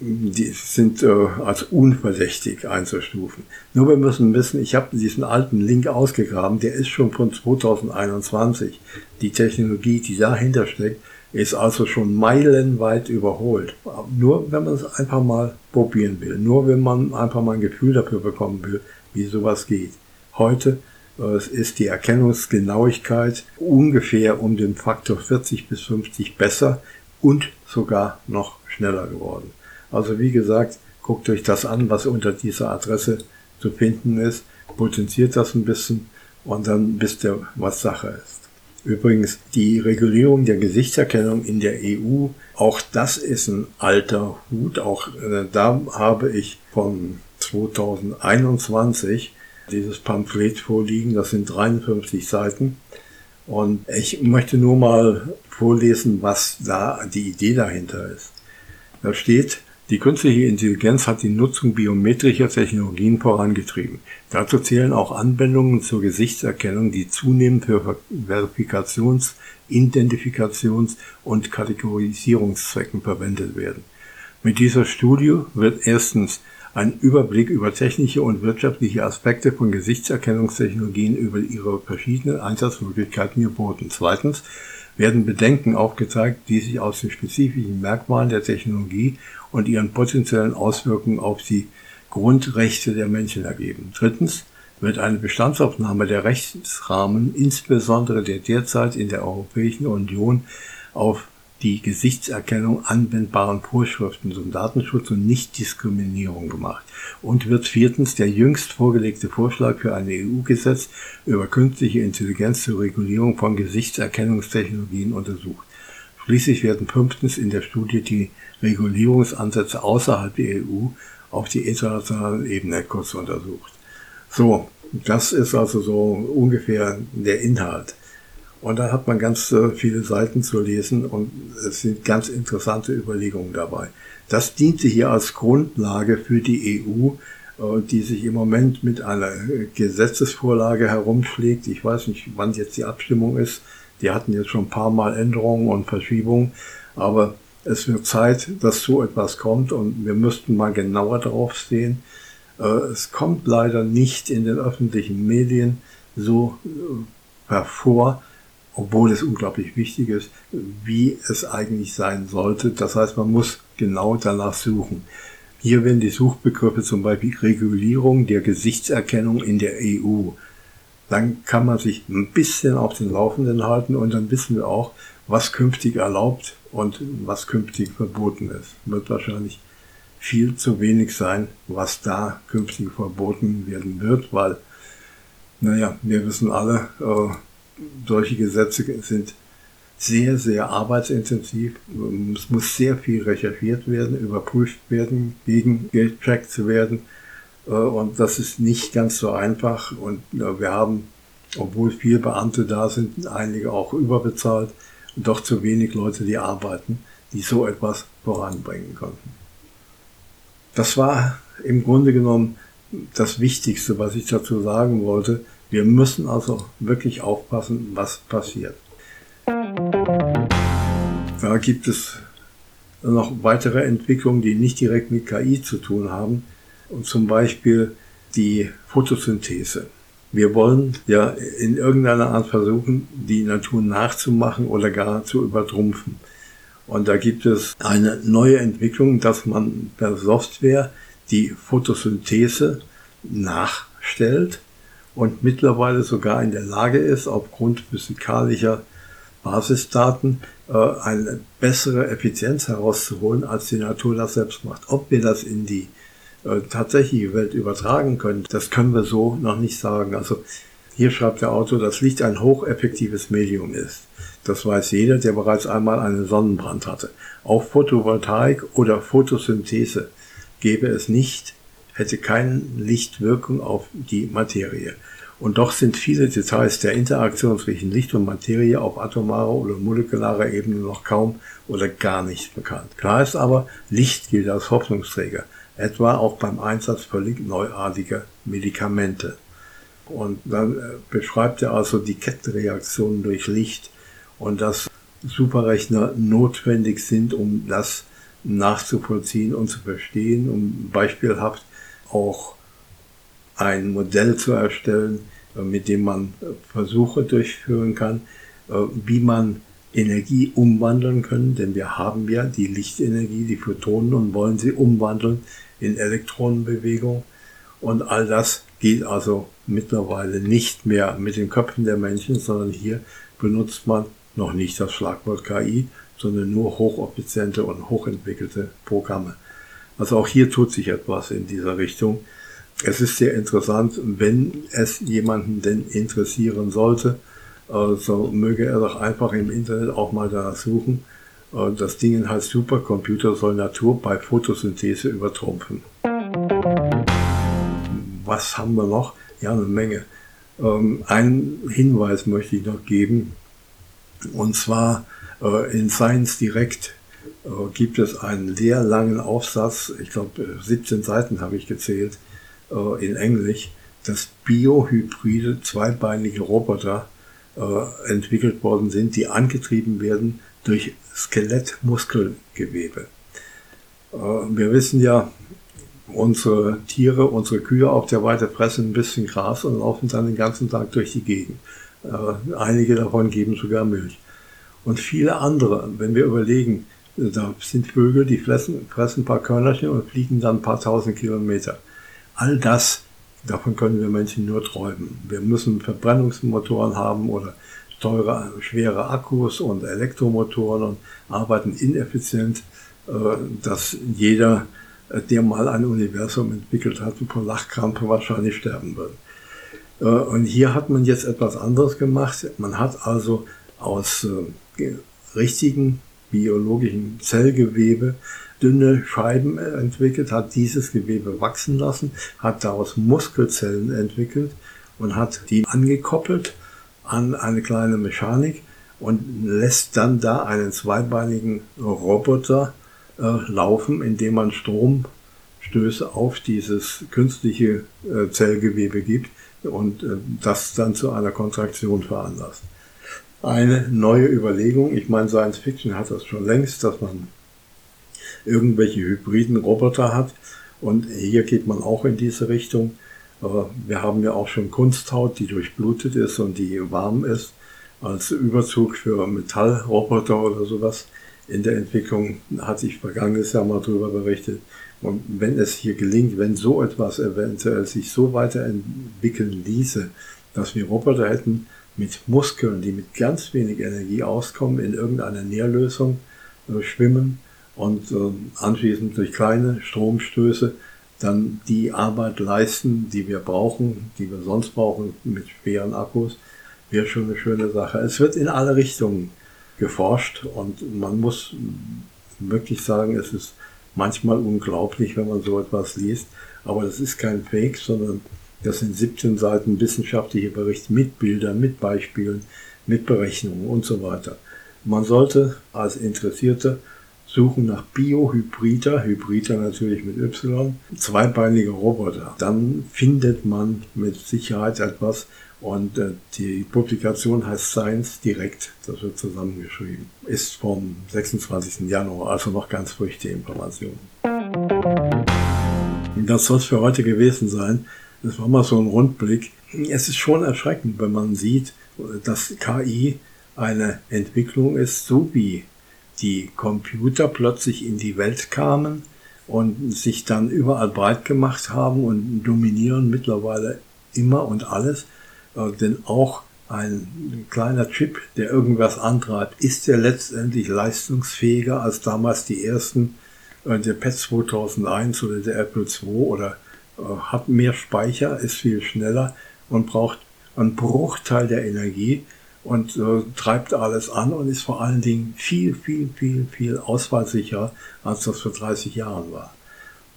die sind äh, als unverdächtig einzustufen. Nur wir müssen wissen, ich habe diesen alten Link ausgegraben, der ist schon von 2021. Die Technologie, die dahinter steckt, ist also schon meilenweit überholt. Nur wenn man es einfach mal probieren will, nur wenn man einfach mal ein Gefühl dafür bekommen will, wie sowas geht. Heute es ist die Erkennungsgenauigkeit ungefähr um den Faktor 40 bis 50 besser und sogar noch schneller geworden. Also wie gesagt, guckt euch das an, was unter dieser Adresse zu finden ist, potenziert das ein bisschen und dann wisst ihr, was Sache ist. Übrigens, die Regulierung der Gesichtserkennung in der EU, auch das ist ein alter Hut. Auch äh, da habe ich von 2021 dieses Pamphlet vorliegen. Das sind 53 Seiten. Und ich möchte nur mal vorlesen, was da die Idee dahinter ist. Da steht, die künstliche Intelligenz hat die Nutzung biometrischer Technologien vorangetrieben. Dazu zählen auch Anwendungen zur Gesichtserkennung, die zunehmend für Verifikations-, Identifikations- und Kategorisierungszwecken verwendet werden. Mit dieser Studie wird erstens ein Überblick über technische und wirtschaftliche Aspekte von Gesichtserkennungstechnologien über ihre verschiedenen Einsatzmöglichkeiten geboten. Zweitens werden Bedenken aufgezeigt, die sich aus den spezifischen Merkmalen der Technologie und ihren potenziellen Auswirkungen auf die Grundrechte der Menschen ergeben. Drittens wird eine Bestandsaufnahme der Rechtsrahmen, insbesondere der derzeit in der Europäischen Union auf die Gesichtserkennung anwendbaren Vorschriften zum Datenschutz und Nichtdiskriminierung gemacht und wird viertens der jüngst vorgelegte Vorschlag für ein EU-Gesetz über künstliche Intelligenz zur Regulierung von Gesichtserkennungstechnologien untersucht. Schließlich werden fünftens in der Studie die Regulierungsansätze außerhalb der EU auf die internationalen Ebene kurz untersucht. So, das ist also so ungefähr der Inhalt. Und da hat man ganz äh, viele Seiten zu lesen und es sind ganz interessante Überlegungen dabei. Das diente hier als Grundlage für die EU, äh, die sich im Moment mit einer Gesetzesvorlage herumschlägt. Ich weiß nicht, wann jetzt die Abstimmung ist. Die hatten jetzt schon ein paar Mal Änderungen und Verschiebungen, aber es wird Zeit, dass so etwas kommt und wir müssten mal genauer drauf sehen. Äh, es kommt leider nicht in den öffentlichen Medien so hervor, obwohl es unglaublich wichtig ist, wie es eigentlich sein sollte. Das heißt, man muss genau danach suchen. Hier werden die Suchbegriffe zum Beispiel Regulierung der Gesichtserkennung in der EU. Dann kann man sich ein bisschen auf den Laufenden halten und dann wissen wir auch, was künftig erlaubt und was künftig verboten ist. Wird wahrscheinlich viel zu wenig sein, was da künftig verboten werden wird, weil, naja, wir wissen alle, äh, solche Gesetze sind sehr, sehr arbeitsintensiv. Es muss sehr viel recherchiert werden, überprüft werden, gegengecheckt werden. Äh, und das ist nicht ganz so einfach. Und wir haben, obwohl viele Beamte da sind, einige auch überbezahlt, doch zu wenig Leute, die arbeiten, die so etwas voranbringen konnten. Das war im Grunde genommen das Wichtigste, was ich dazu sagen wollte. Wir müssen also wirklich aufpassen, was passiert. Da gibt es noch weitere Entwicklungen, die nicht direkt mit KI zu tun haben, und zum Beispiel die Photosynthese. Wir wollen ja in irgendeiner Art versuchen, die Natur nachzumachen oder gar zu übertrumpfen. Und da gibt es eine neue Entwicklung, dass man per Software die Photosynthese nachstellt und mittlerweile sogar in der Lage ist, aufgrund physikalischer Basisdaten äh, eine bessere Effizienz herauszuholen, als die Natur das selbst macht. Ob wir das in die äh, tatsächliche Welt übertragen können, das können wir so noch nicht sagen. Also hier schreibt der Autor, dass Licht ein hocheffektives Medium ist. Das weiß jeder, der bereits einmal einen Sonnenbrand hatte. Auch Photovoltaik oder Photosynthese gäbe es nicht, hätte keine Lichtwirkung auf die Materie. Und doch sind viele Details der Interaktion zwischen Licht und Materie auf atomarer oder molekularer Ebene noch kaum oder gar nicht bekannt. Klar ist aber, Licht gilt als Hoffnungsträger, etwa auch beim Einsatz völlig neuartiger Medikamente. Und dann äh, beschreibt er also die Kettenreaktionen durch Licht und dass Superrechner notwendig sind, um das nachzuvollziehen und zu verstehen, um beispielhaft auch ein Modell zu erstellen, äh, mit dem man äh, Versuche durchführen kann, äh, wie man Energie umwandeln können, denn wir haben ja die Lichtenergie, die Photonen und wollen sie umwandeln in Elektronenbewegung. Und all das geht also mittlerweile nicht mehr mit den Köpfen der Menschen, sondern hier benutzt man noch nicht das Schlagwort KI, sondern nur hocheffiziente und hochentwickelte Programme. Also auch hier tut sich etwas in dieser Richtung. Es ist sehr interessant, wenn es jemanden denn interessieren sollte, äh, so möge er doch einfach im Internet auch mal danach suchen. Äh, das Ding heißt Supercomputer soll Natur bei Photosynthese übertrumpfen. Was haben wir noch? Ja, eine Menge. Ähm, einen Hinweis möchte ich noch geben. Und zwar äh, in Science Direct gibt es einen sehr langen Aufsatz, ich glaube 17 Seiten habe ich gezählt, äh, in Englisch, dass biohybride zweibeinige Roboter äh, entwickelt worden sind, die angetrieben werden durch Skelettmuskelgewebe. Äh, wir wissen ja, unsere Tiere, unsere Kühe auf der Weide fressen ein bisschen Gras und laufen dann den ganzen Tag durch die Gegend. Äh, einige davon geben sogar Milch. Und viele andere, wenn wir überlegen, da sind Vögel, die fressen, fressen ein paar Körnerchen und fliegen dann ein paar tausend Kilometer. All das davon können wir Menschen nur träumen. Wir müssen Verbrennungsmotoren haben oder teure, schwere Akkus und Elektromotoren und arbeiten ineffizient, äh, dass jeder, äh, der mal ein Universum entwickelt hat, vor Lachkrampe wahrscheinlich sterben wird. Äh, und hier hat man jetzt etwas anderes gemacht. Man hat also aus richtigen biologischen Zellgewebe dünne Scheiben entwickelt, hat dieses Gewebe wachsen lassen, hat daraus Muskelzellen entwickelt und hat die angekoppelt an eine kleine Mechanik und lässt dann da einen zweibeinigen Roboter äh, laufen, indem man Stromstöße auf dieses künstliche äh, Zellgewebe gibt und äh, das dann zu einer Kontraktion veranlasst. Eine neue Überlegung, ich meine, Science Fiction hat das schon längst, dass man irgendwelche hybriden Roboter hat und hier geht man auch in diese Richtung. Wir haben ja auch schon Kunsthaut, die durchblutet ist und die warm ist, als Überzug für Metallroboter oder sowas. In der Entwicklung hatte ich vergangenes Jahr mal drüber berichtet. Und wenn es hier gelingt, wenn so etwas eventuell sich so weiterentwickeln ließe, dass wir Roboter hätten mit Muskeln, die mit ganz wenig Energie auskommen, in irgendeiner Nährlösung äh, schwimmen und äh, anschließend durch kleine Stromstöße dann die Arbeit leisten, die wir brauchen, die wir sonst brauchen mit schweren Akkus, wäre schon eine schöne Sache. Es wird in alle Richtungen geforscht und man muss wirklich sagen, es ist manchmal unglaublich, wenn man so etwas liest, aber das ist kein Fake, sondern das sind 17 Seiten wissenschaftliche Berichte mit Bildern, mit Beispielen, mit Berechnungen und so weiter. Man sollte als Interessierte suchen nach Biohybrida, Hybrida natürlich mit Y, zweibeinige Roboter. Dann findet man mit Sicherheit etwas und äh, die Publikation heißt Science Direct, das wird zusammengeschrieben. Ist vom 26. Januar, also noch ganz frisch die Information. Das soll es für heute gewesen sein. Das war mal so ein Rundblick. Es ist schon erschreckend, wenn man sieht, dass KI eine Entwicklung ist, so wie die Computer plötzlich in die Welt kamen und sich dann überall breit gemacht haben und dominieren mittlerweile immer und alles. Äh, denn auch ein kleiner Chip, der irgendwas antreibt, ist ja letztendlich leistungsfähiger als damals die ersten, äh, der PET 2001 oder der Apple II oder äh, hat mehr Speicher, ist viel schneller und braucht einen Bruchteil der Energie und äh, treibt alles an und ist vor allen Dingen viel, viel, viel, viel ausfallsicherer, als das vor 30 Jahren war.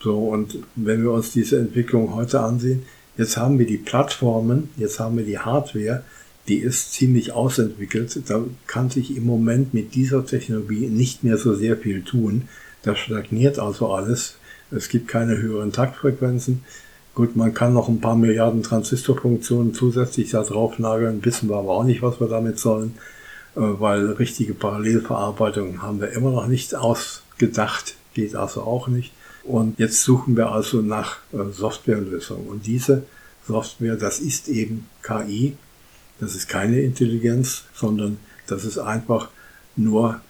So, und wenn wir uns diese Entwicklung heute ansehen, jetzt haben wir die Plattformen, jetzt haben wir die Hardware, die ist ziemlich ausentwickelt. Da kann sich im Moment mit dieser Technologie nicht mehr so sehr viel tun. Da stagniert also alles. Es gibt keine höheren Taktfrequenzen. Gut, man kann noch ein paar Milliarden Transistorfunktionen zusätzlich da drauf nageln, wissen wir aber auch nicht, was wir damit sollen, äh, weil richtige Parallelverarbeitung haben wir immer noch nicht ausgedacht, geht also auch nicht. Und jetzt suchen wir also nach äh, Softwarelösungen. Und diese Software, das ist eben KI, das ist keine Intelligenz, sondern das ist einfach nur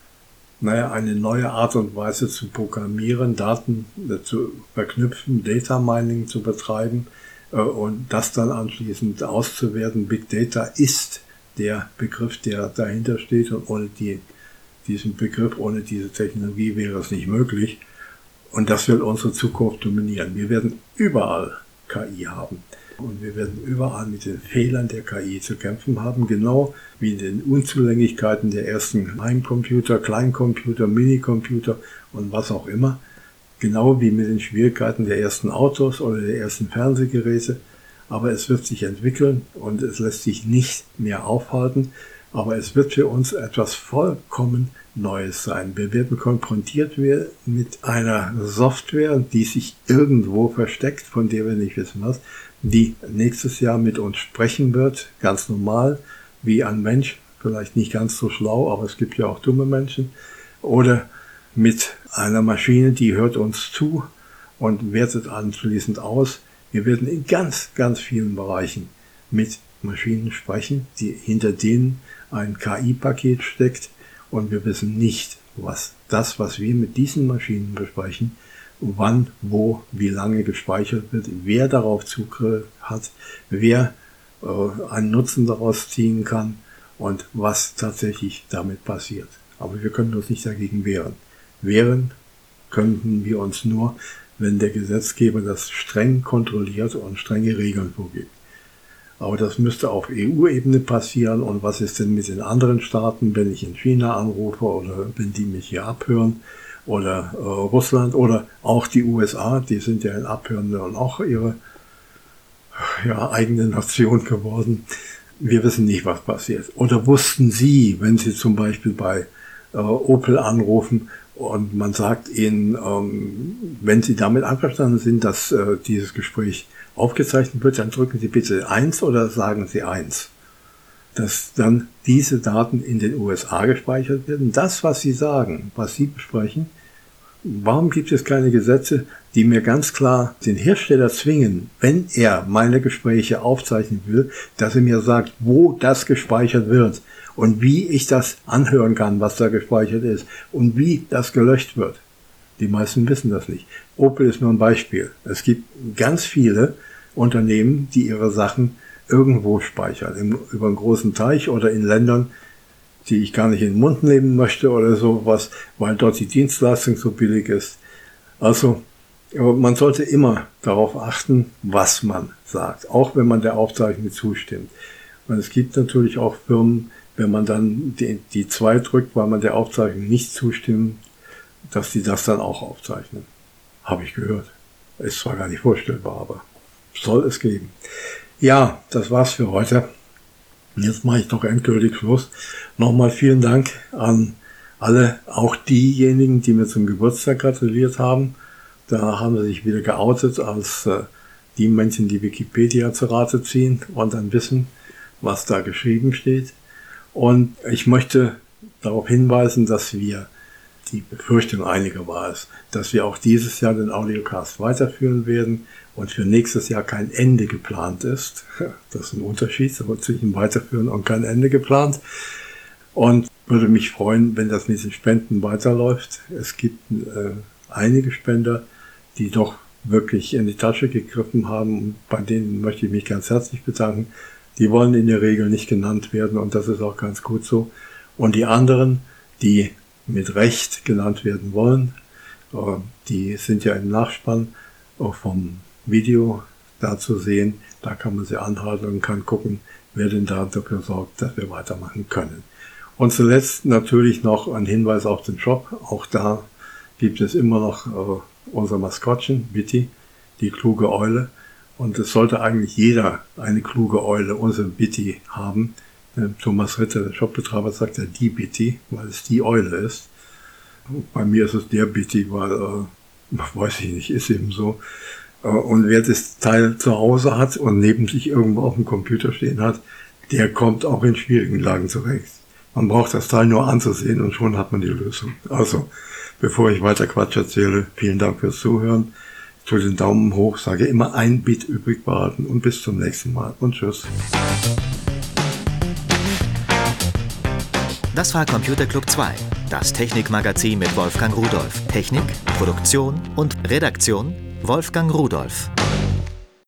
naja, eine neue Art und Weise zu programmieren, Daten äh, zu verknüpfen, Data Mining zu betreiben äh, und das dann anschließend auszuwerten. Big Data ist der Begriff, der dahinter steht und ohne die, diesen Begriff, ohne diese Technologie wäre es nicht möglich. Und das wird unsere Zukunft dominieren. Wir werden überall KI haben. Und wir werden überall mit den Fehlern der KI zu kämpfen haben, genau wie in den Unzulänglichkeiten der ersten Heimcomputer, Kleincomputer, Minicomputer und was auch immer. Genau wie mit den Schwierigkeiten der ersten Autos oder der ersten Fernsehgeräte. Aber es wird sich entwickeln und es lässt sich nicht mehr aufhalten. Aber es wird für uns etwas vollkommen Neues sein. Wir werden konfrontiert mit einer Software, die sich irgendwo versteckt, von der wir nicht wissen was, die nächstes Jahr mit uns sprechen wird, ganz normal, wie ein Mensch, vielleicht nicht ganz so schlau, aber es gibt ja auch dumme Menschen, oder mit einer Maschine, die hört uns zu und wertet anschließend aus. Wir werden in ganz, ganz vielen Bereichen mit Maschinen sprechen, die hinter denen ein KI-Paket steckt und wir wissen nicht, was das, was wir mit diesen Maschinen besprechen, wann, wo, wie lange gespeichert wird, wer darauf Zugriff hat, wer äh, einen Nutzen daraus ziehen kann und was tatsächlich damit passiert. Aber wir können uns nicht dagegen wehren. Wehren könnten wir uns nur, wenn der Gesetzgeber das streng kontrolliert und strenge Regeln vorgibt. Aber das müsste auf EU-Ebene passieren. Und was ist denn mit den anderen Staaten, wenn ich in China anrufe oder wenn die mich hier abhören? Oder äh, Russland oder auch die USA, die sind ja in Abhörende und auch ihre ja, eigene Nation geworden. Wir wissen nicht, was passiert. Oder wussten Sie, wenn Sie zum Beispiel bei äh, Opel anrufen und man sagt Ihnen, ähm, wenn Sie damit einverstanden sind, dass äh, dieses Gespräch aufgezeichnet wird, dann drücken Sie bitte eins oder sagen Sie eins. Dass dann diese Daten in den USA gespeichert werden. Das, was Sie sagen, was Sie besprechen, warum gibt es keine Gesetze, die mir ganz klar den Hersteller zwingen, wenn er meine Gespräche aufzeichnen will, dass er mir sagt, wo das gespeichert wird und wie ich das anhören kann, was da gespeichert ist und wie das gelöscht wird. Die meisten wissen das nicht. Opel ist nur ein Beispiel. Es gibt ganz viele Unternehmen, die ihre Sachen irgendwo speichern, im, über einen großen Teich oder in Ländern, die ich gar nicht in den Mund nehmen möchte oder sowas, weil dort die Dienstleistung so billig ist. Also man sollte immer darauf achten, was man sagt, auch wenn man der Aufzeichnung zustimmt. Und es gibt natürlich auch Firmen, wenn man dann die, die zwei drückt, weil man der Aufzeichnung nicht zustimmt, dass die das dann auch aufzeichnen. Habe ich gehört. Ist zwar gar nicht vorstellbar, aber soll es geben. Ja, das war's für heute. Jetzt mache ich doch endgültig Schluss. Nochmal vielen Dank an alle, auch diejenigen, die mir zum Geburtstag gratuliert haben. Da haben sie sich wieder geoutet als äh, die Menschen, die Wikipedia zu Rate ziehen und dann wissen, was da geschrieben steht. Und ich möchte darauf hinweisen, dass wir die Befürchtung einiger war es, dass wir auch dieses Jahr den Audiocast weiterführen werden und für nächstes Jahr kein Ende geplant ist. Das ist ein Unterschied zwischen Weiterführen und kein Ende geplant. Und würde mich freuen, wenn das mit den Spenden weiterläuft. Es gibt äh, einige Spender, die doch wirklich in die Tasche gegriffen haben. Bei denen möchte ich mich ganz herzlich bedanken. Die wollen in der Regel nicht genannt werden und das ist auch ganz gut so. Und die anderen, die mit Recht genannt werden wollen. Äh, die sind ja im Nachspann auch vom Video da zu sehen. Da kann man sie anhalten und kann gucken, wer denn da dafür sorgt, dass wir weitermachen können. Und zuletzt natürlich noch ein Hinweis auf den Shop. Auch da gibt es immer noch äh, unser Maskottchen, Bitty, die kluge Eule. Und es sollte eigentlich jeder eine kluge Eule, unsere Bitty, haben. Thomas Ritter, der Shopbetreiber, sagt ja die Bitty, weil es die Eule ist. Bei mir ist es der Bitty, weil, äh, weiß ich nicht, ist eben so. Äh, und wer das Teil zu Hause hat und neben sich irgendwo auf dem Computer stehen hat, der kommt auch in schwierigen Lagen zurecht. Man braucht das Teil nur anzusehen und schon hat man die Lösung. Also, bevor ich weiter Quatsch erzähle, vielen Dank fürs Zuhören. Tue den Daumen hoch, sage immer ein Bit übrig behalten und bis zum nächsten Mal und tschüss. Das war Computer Club 2, das Technikmagazin mit Wolfgang Rudolf. Technik, Produktion und Redaktion Wolfgang Rudolf.